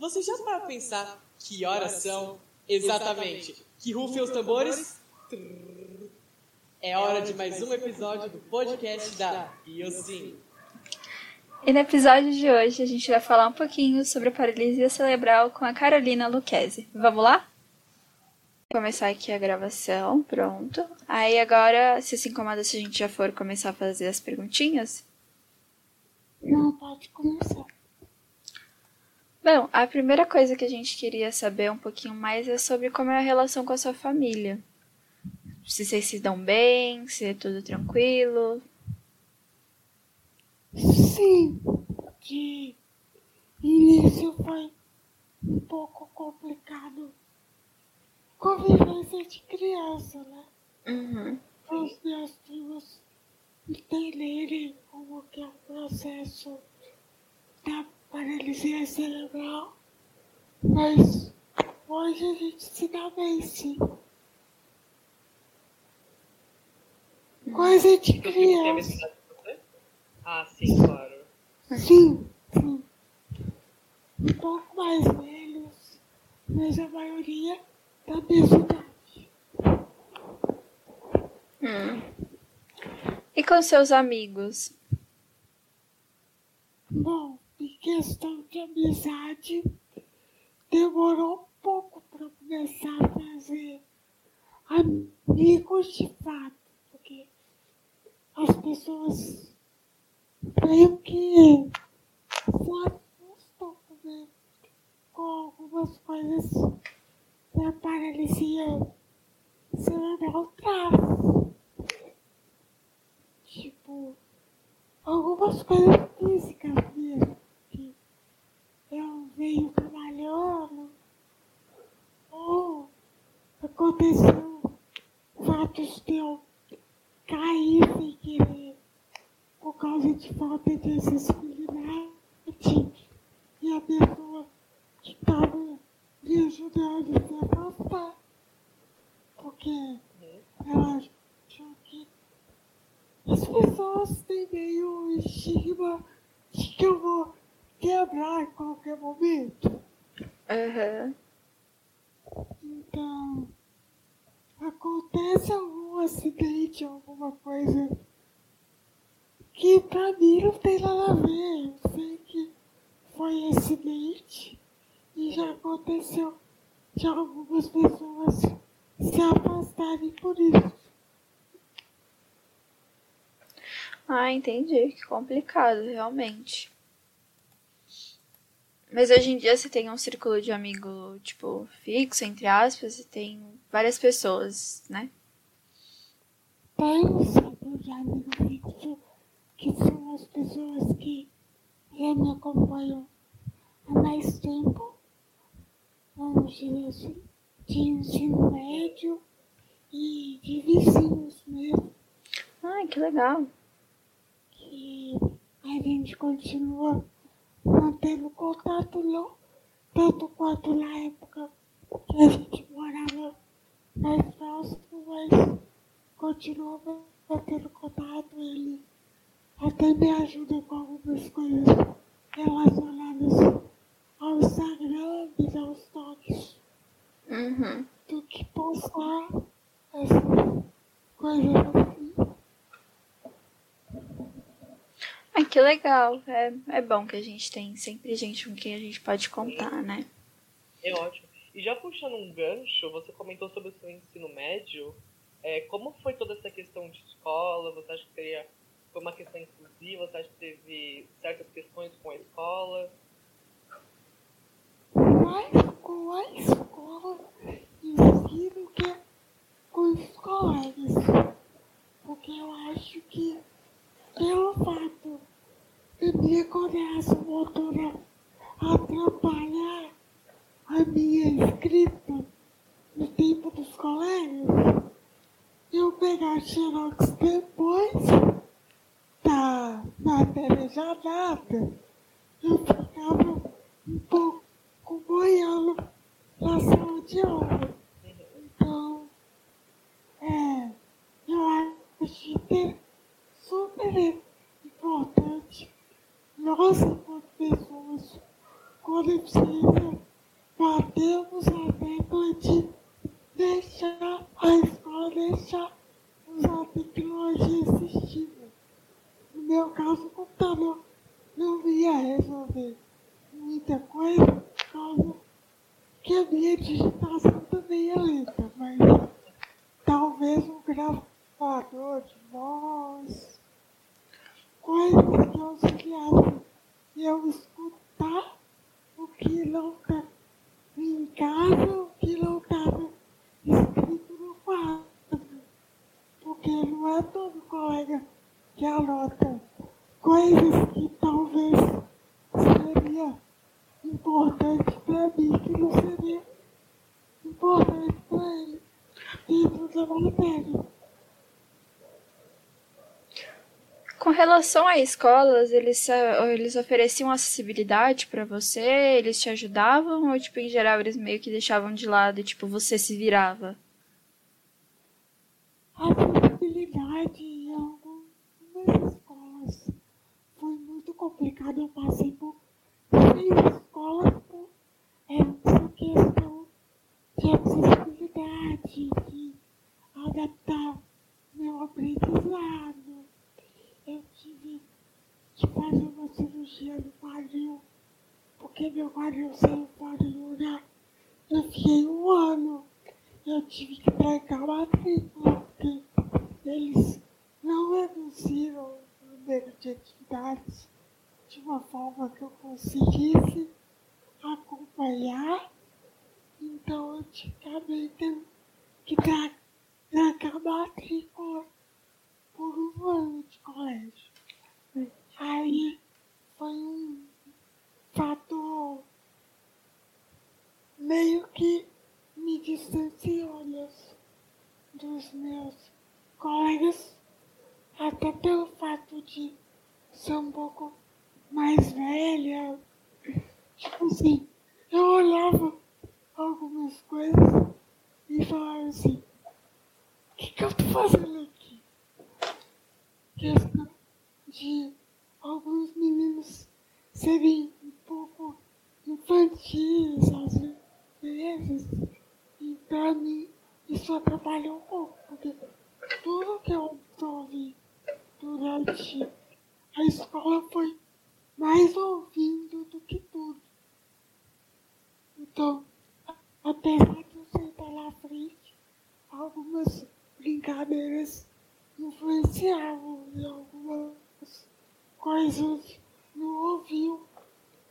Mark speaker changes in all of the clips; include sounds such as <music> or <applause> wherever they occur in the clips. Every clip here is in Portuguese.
Speaker 1: você já para pensar que horas são exatamente? Que rufem os tambores? É hora de mais um episódio do podcast da IOSIM.
Speaker 2: E no episódio de hoje a gente vai falar um pouquinho sobre a paralisia cerebral com a Carolina Luquezzi. Vamos lá? Vou começar aqui a gravação, pronto. Aí agora, se se incomoda se a gente já for começar a fazer as perguntinhas?
Speaker 3: Não, pode começar.
Speaker 2: Bom, a primeira coisa que a gente queria saber um pouquinho mais é sobre como é a relação com a sua família. Se vocês se dão bem, se é tudo tranquilo.
Speaker 3: Sim, de início foi um pouco complicado. Convivência de criança, né?
Speaker 2: Uhum.
Speaker 3: Os meus filhos entenderem como que é o processo da paralisia cerebral. Mas hoje a gente se dá bem, sim. Coisa de
Speaker 1: tem a mesma
Speaker 3: criança.
Speaker 1: Ah, sim, claro.
Speaker 3: Sim, sim. Um pouco mais velhos, mas a maioria da mesma idade.
Speaker 2: Hum. E com seus amigos?
Speaker 3: Bom, questão de amizade, demorou um pouco para começar a fazer amigos de fato, porque as pessoas meio que se assustam né, com algumas coisas que a paralisia cerebral traz. Tipo, algumas coisas físicas eu venho trabalhando, ou aconteceu fatos de eu cair sem querer por causa de falta de acessibilidade e a pessoa que estava me ajudando a se afastar. Porque ela achou que as pessoas têm meio estigma de que eu vou quebrar em qualquer momento.
Speaker 2: Aham.
Speaker 3: Então, acontece algum acidente, alguma coisa que pra mim não tem nada a ver. Eu sei que foi acidente e já aconteceu de algumas pessoas se afastarem por isso.
Speaker 2: Ah, entendi. Que complicado, realmente. Mas hoje em dia você tem um círculo de amigo, tipo, fixo, entre aspas, e tem várias pessoas, né?
Speaker 3: Tem um ciclo de amigo fixo, que são as pessoas que já me acompanham há mais tempo, vamos dizer assim, de ensino médio e de vizinhos mesmo,
Speaker 2: Ai, que legal.
Speaker 3: que a gente continua mantendo contato não, tanto quanto na época que a gente morava mais próximo, mas continua mantendo contato, ele até me ajuda com algumas coisas relacionadas ao Instagram e aos toques
Speaker 2: Uhum.
Speaker 3: do que postar essas coisas assim.
Speaker 2: Ai, que legal. É, é bom que a gente tem sempre gente com quem a gente pode contar, né?
Speaker 1: É ótimo. E já puxando um gancho, você comentou sobre o seu ensino médio. É, como foi toda essa questão de escola? Você acha que seria, foi uma questão inclusiva? Você acha que teve certas questões com a escola?
Speaker 3: mais com a escola em si do que com os colegas. Porque eu acho que, pelo fato de minha coordenação motora atrapalhar a minha escrita no tempo dos colegas, eu pegar xerox depois. Da matéria já dada, eu ficava um pouco boiando na sala de aula. Então, é, eu acho que é super importante nós, enquanto pessoas, quando a precisa batemos a tecla de deixar a escola deixar usar tecnologia assistiva. No meu caso, o computador não ia resolver muita coisa por causa que a minha digitação também é lenta, mas talvez um gravador de voz, coisas que auxiliassem eu escutar o que não está em casa, o que não estava escrito no quadro. Porque não é todo colega que anota coisas que talvez seria importante para mim, que não seria importante para ele dentro da matéria.
Speaker 2: Com relação a escolas, eles, eles ofereciam acessibilidade para você? Eles te ajudavam? Ou, tipo, em geral, eles meio que deixavam de lado e, tipo, você se virava?
Speaker 3: Acessibilidade em algumas escolas foi muito complicado. Eu passei por seis escolas por essa questão de acessibilidade, de adaptar meu aprendizado que fazer uma cirurgia no quadril, porque meu quadril saiu fora do lugar. Eu fiquei um ano. Eu tive que trancar a matrícula, porque eles não reduziram o número de atividades de uma forma que eu conseguisse acompanhar. Então eu acabei tendo que trancar a matrícula por um ano de colégio. Aí foi um fator meio que me distanciou dos, meus colegas, até pelo fato de ser um pouco mais velha. Tipo assim, eu olhava algumas coisas e falava assim, o que, que eu tô fazendo aqui? questão de alguns meninos serem um pouco infantis às vezes. E mim isso atrapalha um pouco, porque tudo que eu ouvi durante a escola foi mais ouvindo do que tudo. Então, apesar de eu sentar lá frente, algumas brincadeiras influenciavam em algumas coisas no ouvido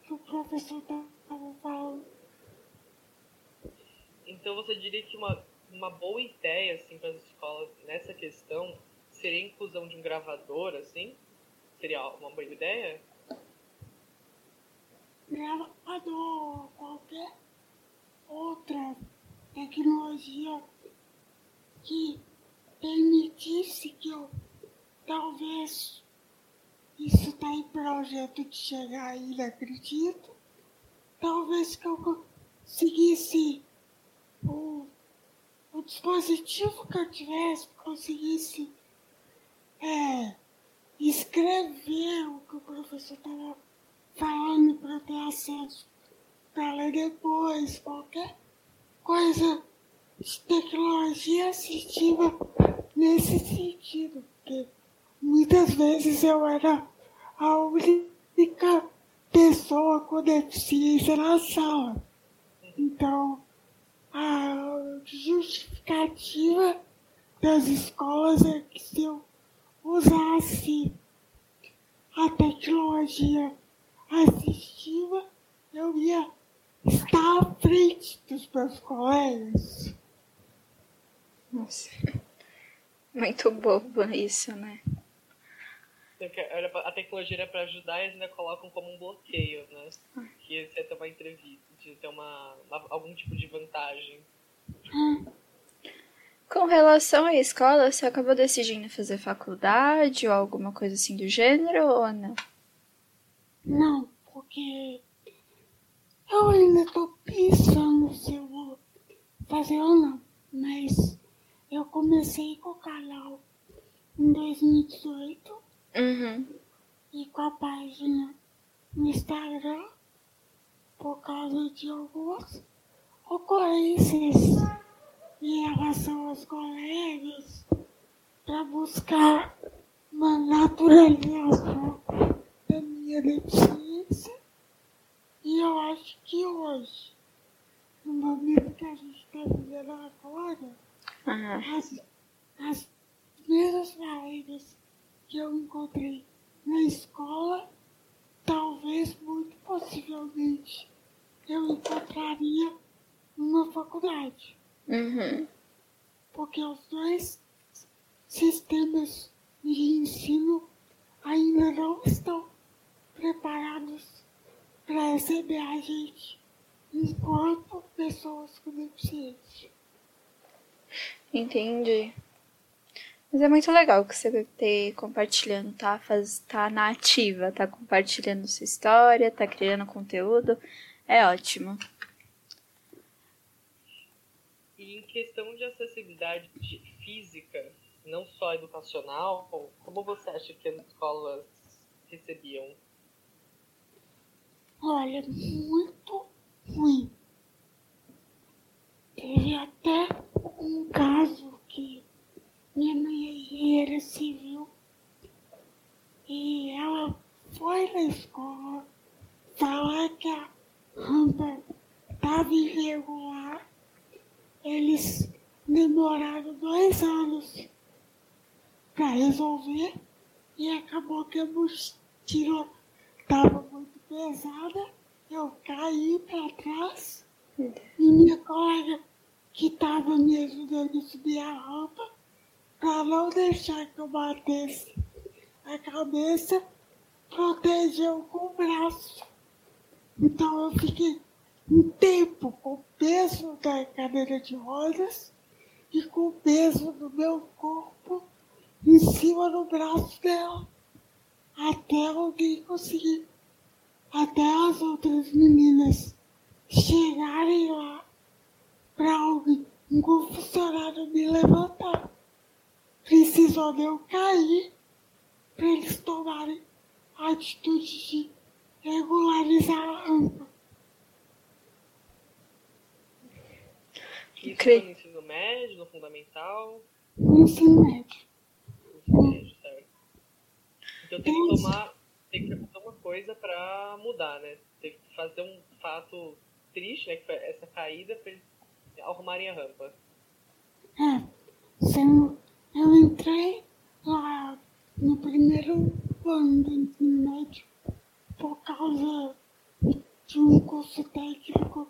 Speaker 3: que o professor estava falando.
Speaker 1: Então você diria que uma, uma boa ideia assim, para as escolas nessa questão seria a inclusão de um gravador, assim? Seria uma boa ideia?
Speaker 3: Gravador, qualquer outra tecnologia que permitisse que eu talvez está em projeto de chegar aí, acredito. Talvez que eu conseguisse o, o dispositivo que eu tivesse, conseguisse é, escrever o que o professor estava falando para eu ter acesso para ler depois, qualquer coisa de tecnologia assistiva nesse sentido, porque muitas vezes eu era a única pessoa com deficiência na sala. Então, a justificativa das escolas é que se eu usasse a tecnologia assistiva, eu ia estar à frente dos meus colegas.
Speaker 2: Nossa. Muito bobo isso, né?
Speaker 1: A tecnologia era para ajudar e eles ainda colocam como um bloqueio, né? Que você ia ter uma entrevista, de ter uma, algum tipo de vantagem.
Speaker 2: Com relação à escola, você acabou decidindo fazer faculdade ou alguma coisa assim do gênero ou não?
Speaker 3: Não, porque eu ainda tô pensando se eu vou fazer ou não, mas eu comecei com o canal em 2018
Speaker 2: uhum.
Speaker 3: e com a página no Instagram por causa de algumas ocorrências em relação aos colegas para buscar uma naturalização da minha deficiência. E eu acho que hoje, no momento que a gente está vivendo agora,
Speaker 2: Ah,
Speaker 3: as, as primeiras barreiras que eu encontrei na escola, talvez, muito possivelmente, eu encontraria numa faculdade.
Speaker 2: uhum.
Speaker 3: Porque os dois sistemas de ensino ainda não estão preparados para receber a gente enquanto pessoas com deficiência.
Speaker 2: Entendi. Mas é muito legal que você ter compartilhando, tá? Faz, tá na ativa, tá compartilhando sua história, tá criando conteúdo. É ótimo.
Speaker 1: E em questão de acessibilidade física, não só educacional, como você acha que as escolas recebiam?
Speaker 3: Olha, muito ruim. Teve até um caso que minha mãe é engenheira civil e ela foi na escola falar que a rampa estava irregular. Eles demoraram dois anos para resolver e acabou que a mochila estava muito pesada. Eu caí para trás e minha colega que estava me ajudando a subir a rampa para não deixar que eu batesse a cabeça, protegeu com o braço. Então eu fiquei um tempo com o peso da cadeira de rodas e com o peso do meu corpo em cima do braço dela. Até alguém conseguir, até as outras meninas chegarem lá para alguém, um funcionário me levantar. Precisou de eu cair para eles tomarem a atitude de regularizar a rampa.
Speaker 1: Isso
Speaker 2: Cre-
Speaker 1: foi no ensino médio, no fundamental,
Speaker 3: No ensino médio.
Speaker 1: no ensino médio, certo? Então tem que tomar, tem que fazer uma coisa pra mudar, né? Tem que fazer um fato triste, né? Que foi essa caída pra eles arrumarem a rampa.
Speaker 3: É, sendo, eu entrei lá no primeiro ano do ensino médio por causa de um curso técnico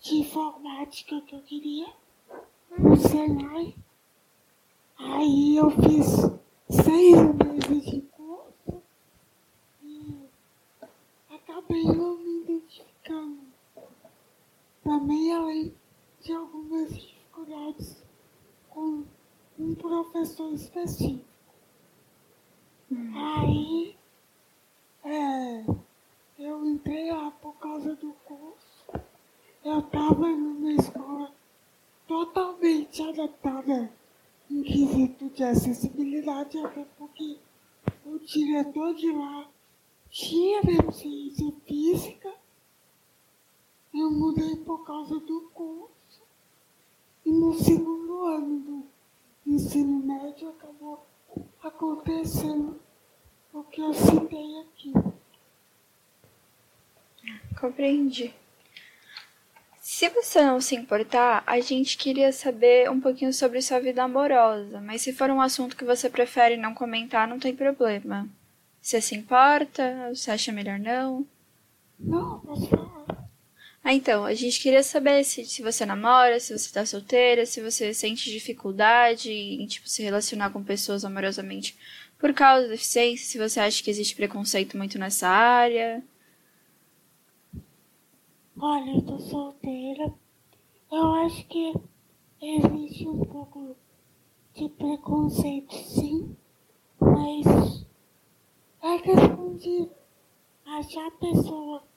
Speaker 3: de informática que eu queria no Senai. Aí eu fiz seis meses de curso e acabei não me identificando. Também além de algumas dificuldades com um professor específico. Aí é, eu entrei lá por causa do curso. Eu estava numa escola totalmente adaptada em quesito de acessibilidade, até porque o diretor de lá tinha deficiência física. Eu mudei por causa do curso. E no segundo ano do ensino médio acabou acontecendo o que eu citei aqui.
Speaker 2: Compreendi. Se você não se importar, a gente queria saber um pouquinho sobre sua vida amorosa, mas se for um assunto que você prefere não comentar, não tem problema. Você se importa? Você acha melhor não?
Speaker 3: Não, posso falar.
Speaker 2: Ah, então, a gente queria saber se, se você namora, se você tá solteira, se você sente dificuldade em, tipo, se relacionar com pessoas amorosamente por causa da deficiência, se você acha que existe preconceito muito nessa área.
Speaker 3: Olha, eu tô solteira. Eu acho que existe um pouco de preconceito, sim. Mas é questão de achar pessoa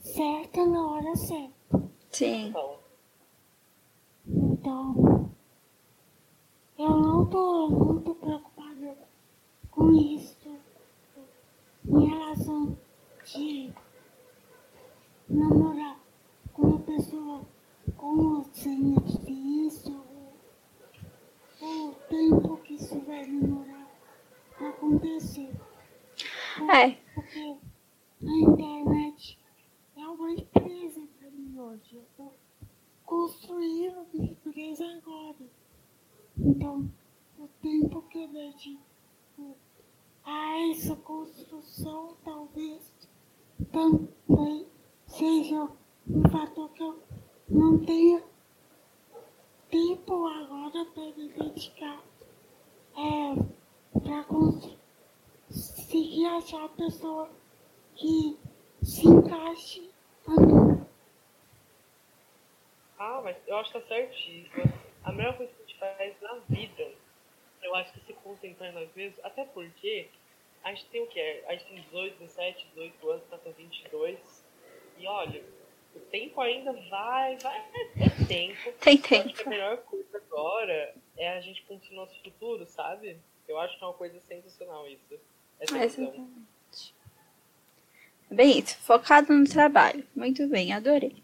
Speaker 3: certa na hora certa.
Speaker 2: Sim.
Speaker 1: Então,
Speaker 3: eu não tô muito preocupada com isso em relação de namorar como sem difícil, o tempo que isso vai demorar para acontecer.
Speaker 2: É.
Speaker 3: Porque a internet uma empresa para mim hoje. Eu estou construindo uma empresa agora. Então, o tempo que eu dedico a essa construção talvez também seja um fator que eu não tenha tempo agora para me dedicar é, para conseguir achar a pessoa que se encaixe a.
Speaker 1: Ah, mas eu acho que tá certíssimo. A melhor coisa que a gente faz na vida, eu acho que se concentrar nas vezes, até porque a gente tem o quê? A gente tem 18, 17, 18 anos, tá com 22. E olha, o tempo ainda vai, vai ter tempo.
Speaker 2: Tem
Speaker 1: Eu acho que a
Speaker 2: tempo.
Speaker 1: melhor coisa agora é a gente construir nosso futuro, sabe? Eu acho que é uma coisa sensacional isso. Essa visão.
Speaker 2: Bem isso, focado no trabalho. Muito bem, adorei.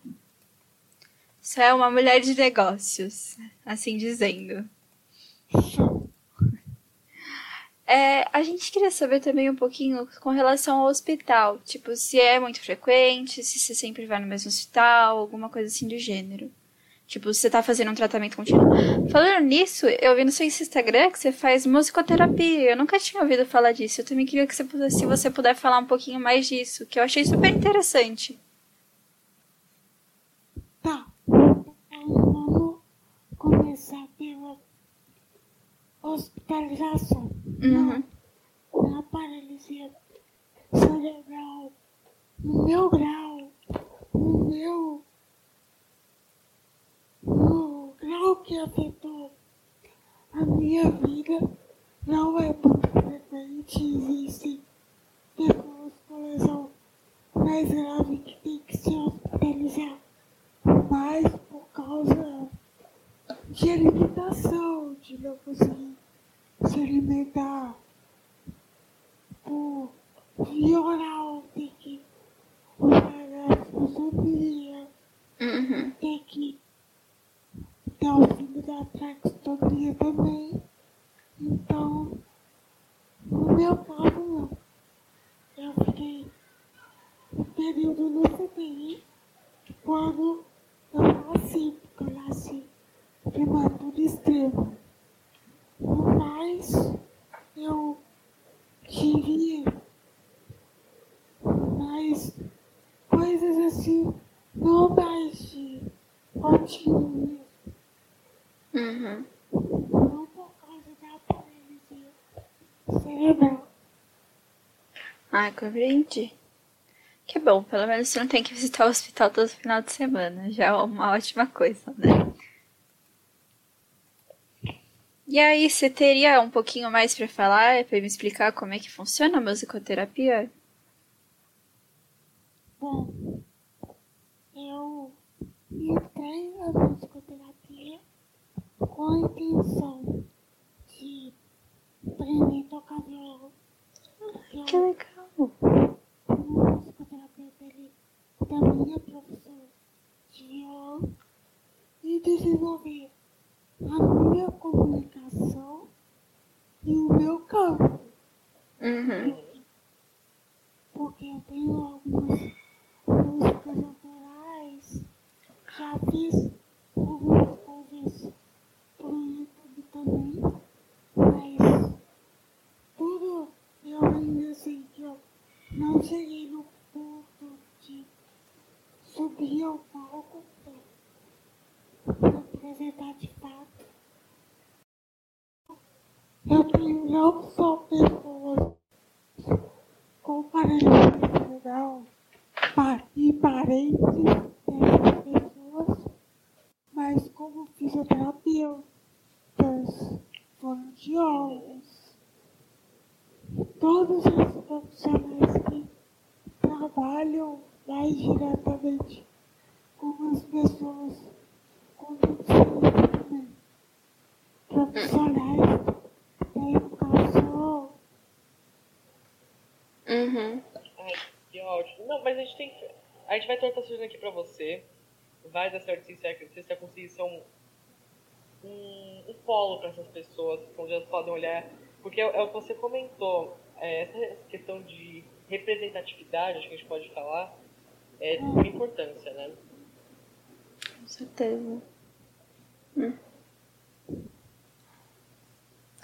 Speaker 2: Você é uma mulher de negócios, assim dizendo. <laughs> É, a gente queria saber também um pouquinho com relação ao hospital. Tipo, se é muito frequente, se você sempre vai no mesmo hospital, alguma coisa assim do gênero. Tipo, você tá fazendo um tratamento contínuo. Falando nisso, eu vi no seu Instagram que você faz musicoterapia. Eu nunca tinha ouvido falar disso. Eu também queria que você pudesse, se você puder falar um pouquinho mais disso, que eu achei super interessante.
Speaker 3: Tá. Então vamos começar pela hospitalização.
Speaker 2: Uhum.
Speaker 3: Na paralisia cerebral, no meu grau, no meu. Grau que afetou a minha vida, não é muito frequente. Existem pessoas com lesão mais grave que tem que se hospitalizar, mas por causa de alimentação, de não conseguir se alimentar, por via oral, ter que usar a gastronomia,
Speaker 2: Uhum.
Speaker 3: ter que ter auxílio da traqueotomia também. Então, no meu caso, não. Eu fiquei um período no CTI quando eu nasci, porque eu nasci prematuro extremo. Mas eu tive mais coisas assim, não mais de rotina
Speaker 2: Uhum.
Speaker 3: não por causa da paralisia cerebral.
Speaker 2: Ah, compreendi. Que bom, pelo menos você não tem que visitar o hospital todo final de semana. Já é uma ótima coisa, né? E aí, você teria um pouquinho mais pra falar, pra me explicar como é que funciona a musicoterapia?
Speaker 3: Bom, eu entrei na musicoterapia com a intenção de aprender a tocar violão.
Speaker 2: Que
Speaker 3: Eu,
Speaker 2: legal.
Speaker 3: o musicoterapeuta, ele também é professor de violão e desenvolver a minha comunicação e o meu campo.
Speaker 2: Uhum.
Speaker 3: porque eu tenho algumas músicas autorais, já fiz algumas coisas pro YouTube também, mas tudo eu ainda sei que eu não cheguei no ponto de subir ao palco para apresentar de fato. Eu tenho não só pessoas com paralisia pa- e parentes dessas pessoas, mas como fisioterapeutas, fonoaudiólogos, e todos os profissionais que trabalham mais diretamente com as pessoas com deficiência também. Profissionais da educação,
Speaker 2: Uhum.
Speaker 1: Ai, que ótimo. Não, mas a gente tem que. A gente vai estar passando aqui pra você. vai dar certo se você, se você conseguir ser um, um, um polo para essas pessoas, onde elas podem olhar. Porque é, é o que você comentou, é, essa questão de representatividade, acho que a gente pode falar, é de suma importância, né?
Speaker 2: Com certeza. Hum.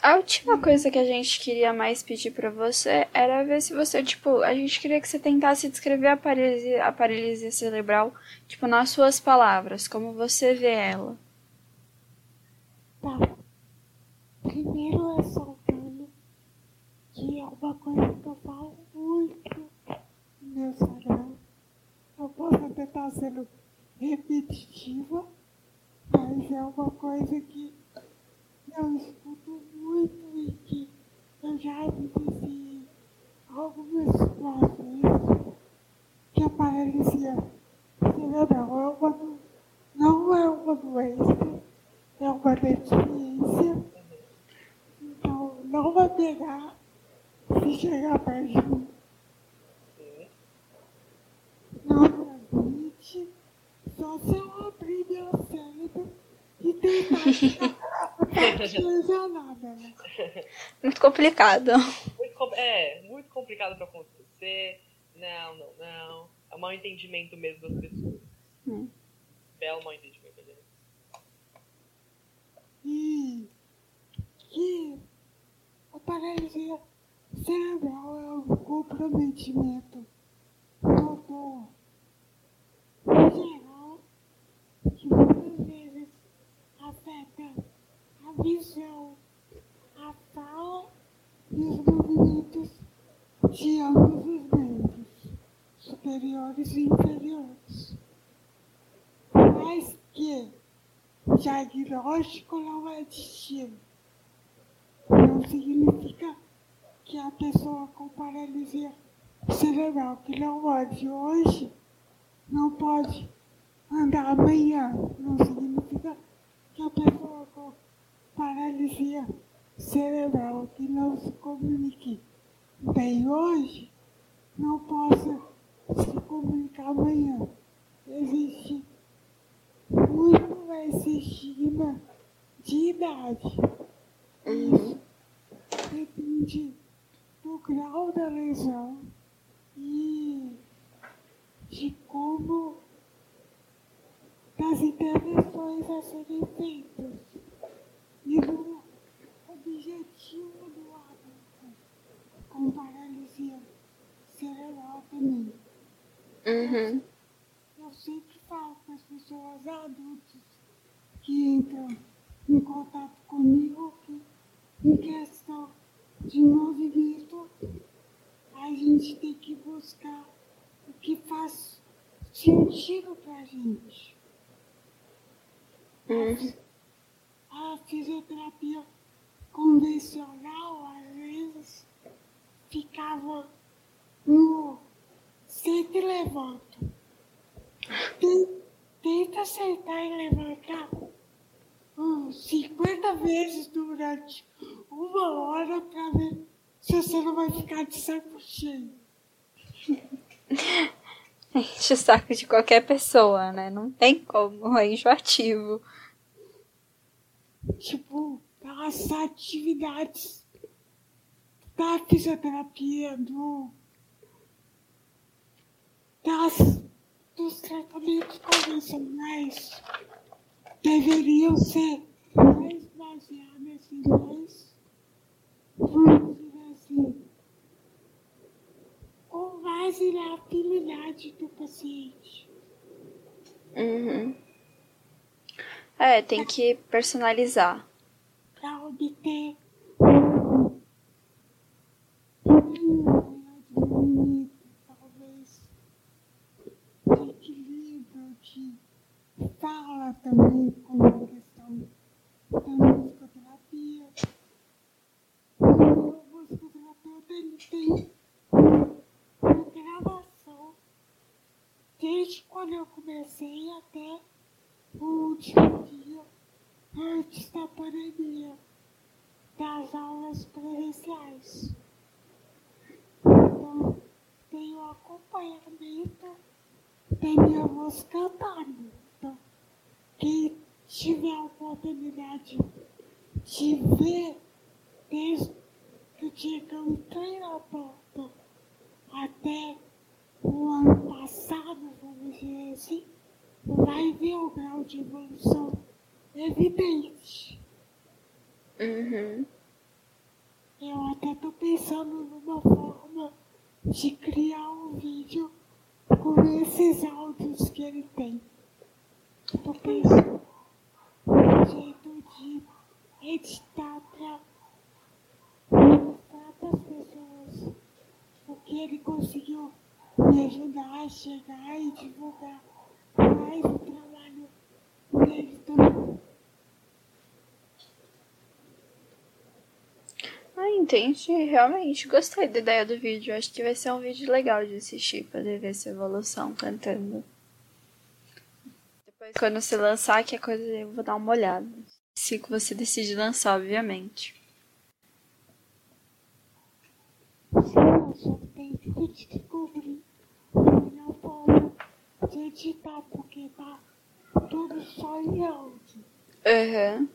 Speaker 2: A última coisa que a gente queria mais pedir para você era ver se você, tipo, a gente queria que você tentasse descrever a paralisia, a paralisia cerebral, tipo, nas suas palavras, como você vê ela.
Speaker 3: Tá. Primeiro ressaltando que é uma coisa que eu falo muito no meu Instagram. Eu posso até estar sendo repetitiva, mas é uma coisa que eu escuto muito e que eu já vivenciei algumas situações que a paralisia cerebral é uma, não é uma doença, é uma deficiência. Então não vai pegar se chegar perto de mim. Não transmite, só se eu abrir meu cérebro e tentar chegar nada, né?
Speaker 2: Muito complicado.
Speaker 1: Muito, com- é, muito complicado para acontecer. Não, não, não. É um mau entendimento mesmo das pessoas.
Speaker 2: Hum.
Speaker 1: Belo mau entendimento. né?
Speaker 3: E que a paralisia cerebral é um comprometimento geral que muitas vezes afeta a visão, a fala e os movimentos de ambos os membros, superiores e inferiores. Mas que o diagnóstico não é destino. Não significa que a pessoa com paralisia cerebral que não pode hoje não pode andar amanhã. Não significa que a pessoa com paralisia cerebral que não se comunique bem hoje não possa se comunicar amanhã. Existe muito esse estigma de idade. Isso depende do grau da lesão e de como das intervenções a serem feitas e do objetivo do adulto com paralisia cerebral também.
Speaker 2: Uhum.
Speaker 3: Eu sempre falo para as pessoas adultas que entram em contato comigo que, em questão de movimento, a gente tem que buscar o que faz sentido para a gente.
Speaker 2: Uhum.
Speaker 3: A fisioterapia convencional, às vezes, ficava no senta e levanta. Ten- Tenta acertar e levantar 50 vezes durante uma hora para ver se você não vai ficar de saco cheio. <laughs>
Speaker 2: Enche o saco de qualquer pessoa, né? Não tem como, é enjoativo.
Speaker 3: Tipo, as atividades da fisioterapia, do, das, dos tratamentos convencionais deveriam ser mais baseadas em mais, vamos dizer assim, com base na afinidade do paciente.
Speaker 2: Uhum. É, tem que personalizar.
Speaker 3: para obter um talvez equilíbrio, de fala também, como questão da musicoterapia. O musicoterapeuta tem uma gravação desde quando eu comecei até o último dia antes da pandemia das aulas presenciais. Então, tenho acompanhamento minha voz cantando. Então, tiver a oportunidade de ver desde que eu entrei na porta até o ano passado, vamos dizer assim, vai ver o grau de evolução evidente.
Speaker 2: Uhum.
Speaker 3: Eu até tô pensando numa forma de criar um vídeo com esses áudios que ele tem. Tô pensando num de editar pra mostrar pras pessoas o que ele conseguiu me ajudar a chegar e divulgar mais o trabalho dele também.
Speaker 2: Ah, entendi. Realmente gostei da ideia do vídeo. Acho que vai ser um vídeo legal de assistir, poder ver essa evolução cantando. Depois, quando você lançar, que é coisa eu vou dar uma olhada. Se você decide lançar, obviamente.
Speaker 3: Tem que descobrir de editar, porque tá tudo só em áudio.
Speaker 2: Aham.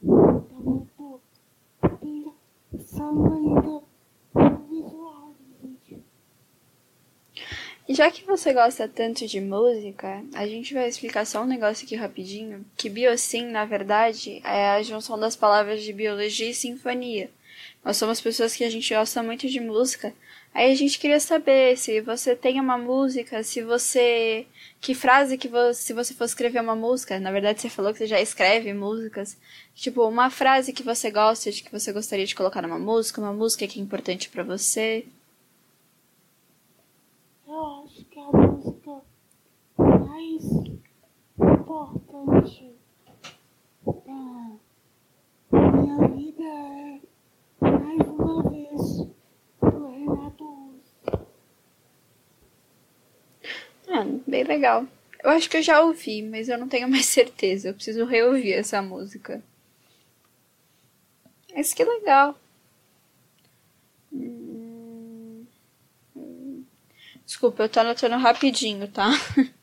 Speaker 3: Então eu tô pensando ainda no visual
Speaker 2: já que você gosta tanto de música, a gente vai explicar só um negócio aqui rapidinho, que biossim, na verdade, é a junção das palavras de biologia e sinfonia. Nós somos pessoas que a gente gosta muito de música. Aí a gente queria saber se você tem uma música, se você. Que frase que você. Se você for escrever uma música, na verdade você falou que você já escreve músicas. Tipo, uma frase que você gosta, de que você gostaria de colocar numa música, uma música que é importante pra você.
Speaker 3: Eu acho que a música mais importante da minha vida é mais uma vez do Renato Russo.
Speaker 2: Ah, bem legal. Eu acho que eu já ouvi, mas eu não tenho mais <laughs> certeza. Eu preciso reouvir essa música. Mas que legal. Hum, hum. Desculpa, eu tô anotando rapidinho, tá? <laughs>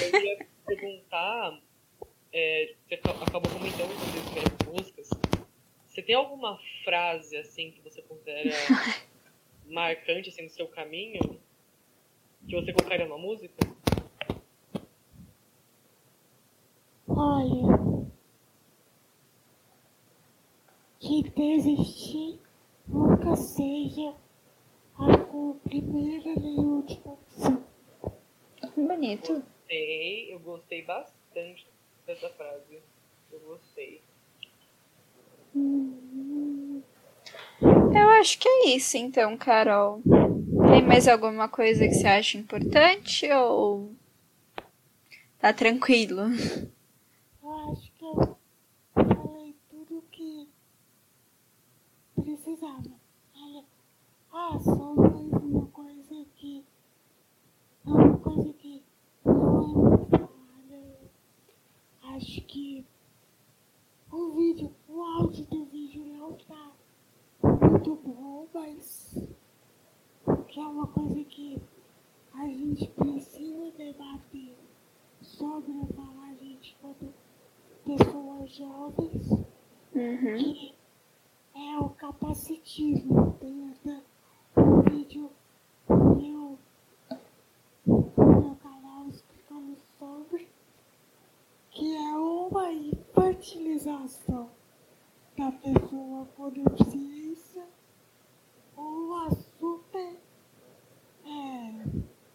Speaker 1: Eu ia perguntar, é, você aca- acabou comentando que você escreve músicas. Você tem alguma frase assim que você considera <laughs> marcante assim no seu caminho que você colocaria numa música?
Speaker 3: Olha, que desistir nunca seja a primeira nem última opção.
Speaker 2: Bonito.
Speaker 1: Gostei, eu gostei bastante dessa frase. Eu gostei.
Speaker 2: Eu acho que é isso, então, Carol. Tem mais alguma coisa que você acha importante ou tá tranquilo?
Speaker 3: Eu acho que eu falei tudo que precisava. Ah, só mais uma coisa que. é Uma coisa que não é muito falada. Acho que o vídeo, o áudio do vídeo não tá muito bom, mas que é uma coisa que a gente precisa debater sobre falar a gente quando pessoas jovens
Speaker 2: Uhum.
Speaker 3: que é o capacitismo. Tem até vídeo meu meu canal explicando sobre que é uma infantilização da pessoa com deficiência ou a super, é,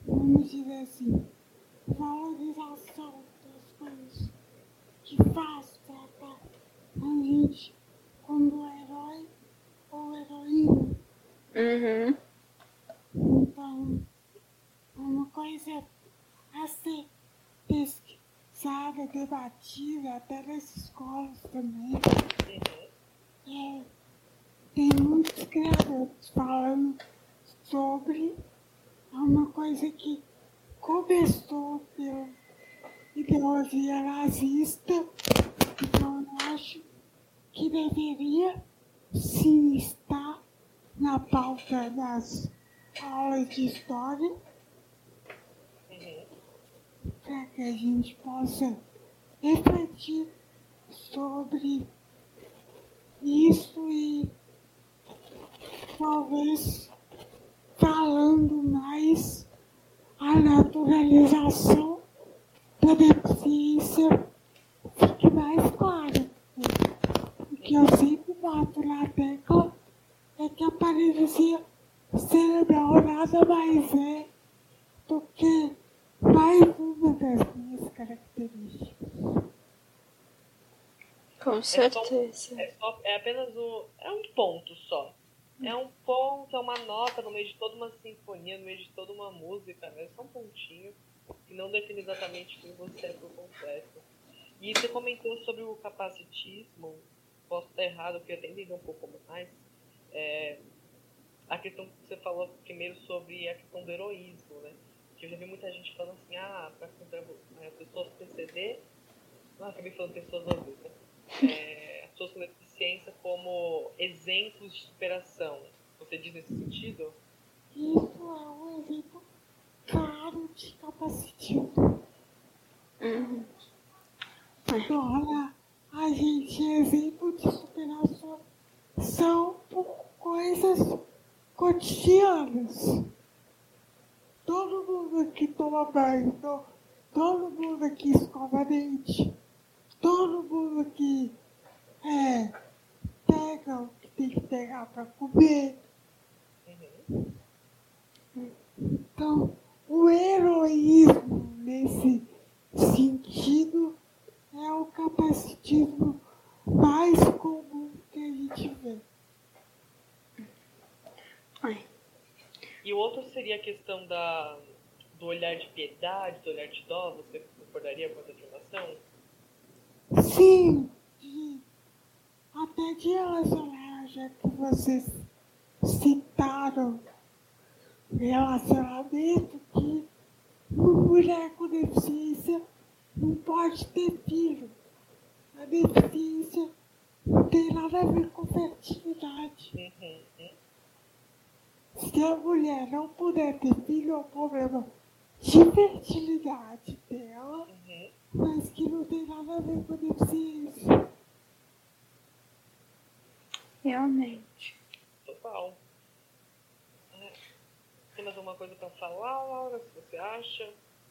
Speaker 3: vamos dizer assim, valorização das coisas que faz tratar a gente como herói ou heroína.
Speaker 2: Uhum.
Speaker 3: Então, uma coisa a ser pesquisada, debatida, até nas escolas também. É, tem muitos criadores falando sobre uma coisa que começou pela ideologia nazista, então eu acho que deveria sim estar na pauta das aulas de história para que a gente possa refletir sobre isso e talvez falando mais a naturalização da deficiência fique mais clara. O que eu sempre bato na tecla é que a paralisia cerebral nada mais é do que mais uma das minhas características.
Speaker 2: Com certeza.
Speaker 1: É, só, é apenas o. É um ponto só. É um ponto, é uma nota no meio de toda uma sinfonia, no meio de toda uma música, né? É só um pontinho que não define exatamente quem você é por completo. E você comentou sobre o capacitismo, posso estar errado, porque eu até entender um pouco mais. É, a questão que você falou primeiro sobre a questão do heroísmo, né? Que eu já vi muita gente falando assim, ah, para as pessoas PCD, ah, acabei falando pessoas adultas, é, as pessoas com deficiência como exemplos de superação. Você diz nesse sentido?
Speaker 3: Isso é um exemplo claro de capacitismo.
Speaker 2: Uhum.
Speaker 3: Olha, a gente é exemplo de superação são coisas cotidianas. Todo mundo aqui toma banho, todo mundo aqui escova dente, todo mundo aqui é, pega o que tem que pegar para comer. Então, o heroísmo nesse sentido é o capacitismo mais comum que a gente vê.
Speaker 2: Ai.
Speaker 1: E o outro seria a questão da, do olhar de piedade, do olhar de dó. Você concordaria com essa afirmação?
Speaker 3: Sim, até de relacionar, já que vocês citaram relacionamento que uma mulher com deficiência não pode ter filho. A deficiência não tem nada a ver com fertilidade.
Speaker 1: Uhum.
Speaker 3: Se a mulher não puder ter filho, é um problema de fertilidade dela,
Speaker 1: Uhum.
Speaker 3: mas que não tem nada a ver com deficiência.
Speaker 2: Realmente.
Speaker 1: Total. Tem mais alguma coisa para falar, Laura? Se você acha?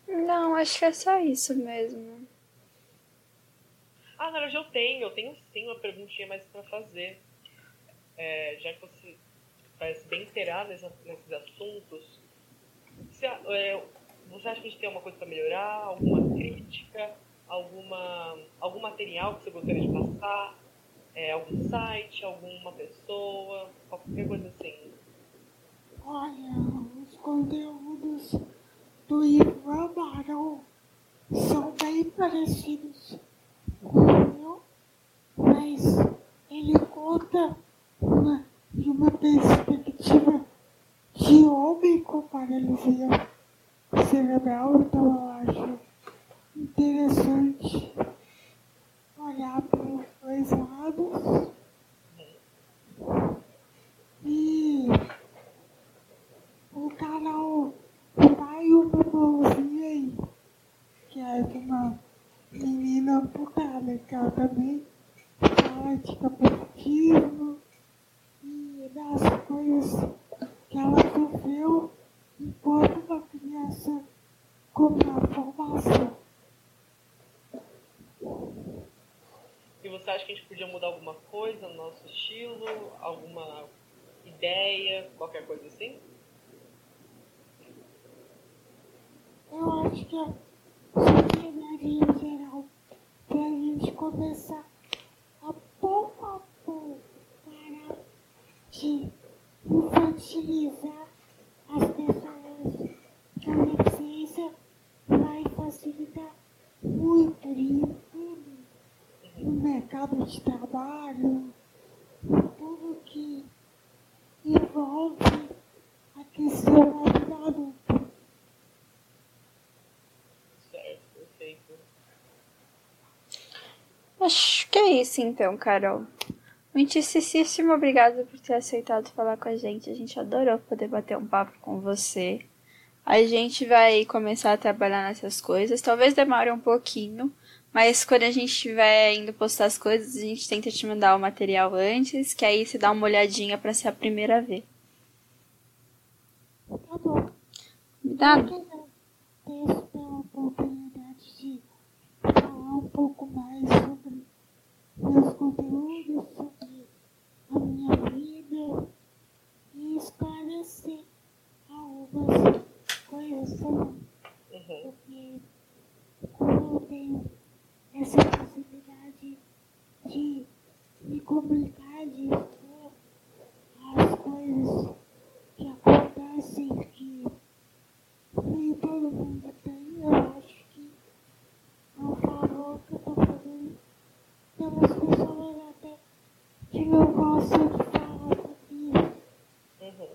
Speaker 2: Não, acho que é só isso mesmo.
Speaker 1: Ah, na verdade eu tenho. Eu tenho sim uma perguntinha mais para fazer. É, já que você parece bem inteirado nessa- nesses assuntos, você, é, você acha que a gente tem alguma coisa para melhorar? Alguma crítica? Alguma, algum material que você gostaria de passar? É, algum site? Alguma pessoa? Qualquer coisa assim.
Speaker 3: Olha, os conteúdos do Ivan Barão são bem parecidos com o meu, mas ele conta uma, de uma perspectiva de homem com paralisia cerebral, então eu acho interessante olhar para os dois lados. E o canal Pai uma mãozinha aí, que é de uma menina puta legal também, fala de capacitismo e das coisas que ela sofreu enquanto uma criança com uma formação.
Speaker 1: E você acha que a gente podia mudar alguma coisa no nosso estilo? Alguma ideia? Qualquer coisa assim?
Speaker 3: Eu acho que a sociedade em geral, para a gente começar a pouco a pouco parar de infantilizar as pessoas com deficiência, vai facilitar muito em tudo, no mercado de trabalho, em tudo que envolve a questão da adulta.
Speaker 1: Certo, perfeito.
Speaker 2: Acho que é isso então, Carol. Muitíssimo obrigada por ter aceitado falar com a gente. A gente adorou poder bater um papo com você. A gente vai começar a trabalhar nessas coisas. Talvez demore um pouquinho, mas quando a gente estiver indo postar as coisas, a gente tenta te mandar o material antes, que aí você dá uma olhadinha para ser a primeira a ver.
Speaker 3: Tá bom.
Speaker 2: Combinado?
Speaker 3: Eu agradeço pela oportunidade de falar um pouco mais sobre meus conteúdos, sobre a minha vida e esclarecer algumas coisas sobre
Speaker 1: Uhum.
Speaker 3: porque como eu tenho essa possibilidade de me comunicar, de expor as coisas que acontecem que nem todo mundo tem, eu acho que é um favor que eu tô fazendo pelas pessoas até que não gostam de falar sobre isso.
Speaker 1: Uhum.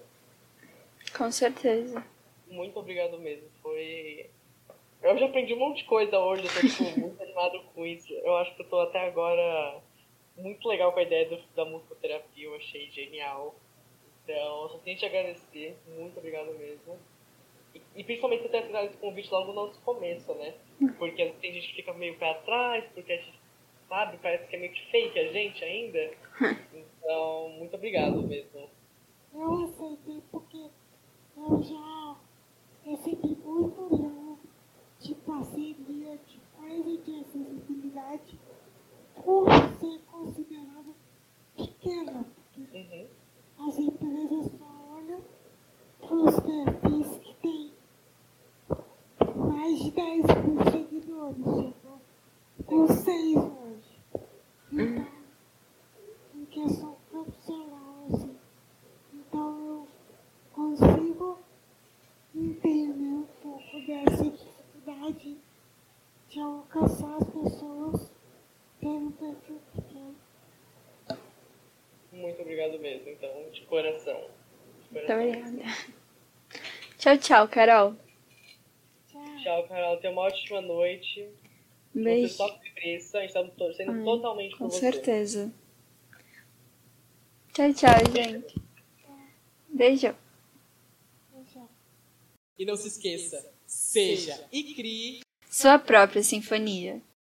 Speaker 2: Com certeza.
Speaker 1: Muito obrigado mesmo. Foi. Eu já aprendi um monte de coisa hoje, eu tô tipo, <laughs> muito animado com isso. Eu acho que eu tô até agora muito legal com a ideia do, da musicoterapia, eu achei genial. Então, só tenho que te agradecer, muito obrigado mesmo. E, e principalmente você ter aceitado esse convite logo no nosso começo, né? Porque vezes tem gente que fica meio pra trás, porque a gente, sabe, parece que é meio que fake a gente ainda. <laughs> Então, muito obrigado mesmo.
Speaker 3: Eu aceitei porque eu já recebi muito não de parceria de coisa de acessibilidade por ser considerada pequena. Porque
Speaker 1: Uhum.
Speaker 3: as empresas só olham para os perfis que têm mais de 10 mil seguidores. Chegou com 6 hoje. Então, em questão profissional, assim. Então eu consigo entender um pouco dessa dificuldade de alcançar as pessoas um perfil pequeno.
Speaker 1: Muito obrigado mesmo, então, de coração. De
Speaker 2: Muito obrigada. Tchau, tchau, Carol.
Speaker 3: Tchau.
Speaker 1: Tchau, Carol. Tenha uma ótima noite.
Speaker 2: Um
Speaker 1: Você
Speaker 2: beijo.
Speaker 1: só cresça. A gente tá torcendo
Speaker 2: Ai,
Speaker 1: totalmente
Speaker 2: Com
Speaker 1: por você.
Speaker 2: certeza. Tchau, tchau, gente. Beijo.
Speaker 3: Tchau.
Speaker 4: E não se esqueça, seja e crie
Speaker 2: Sua própria sinfonia.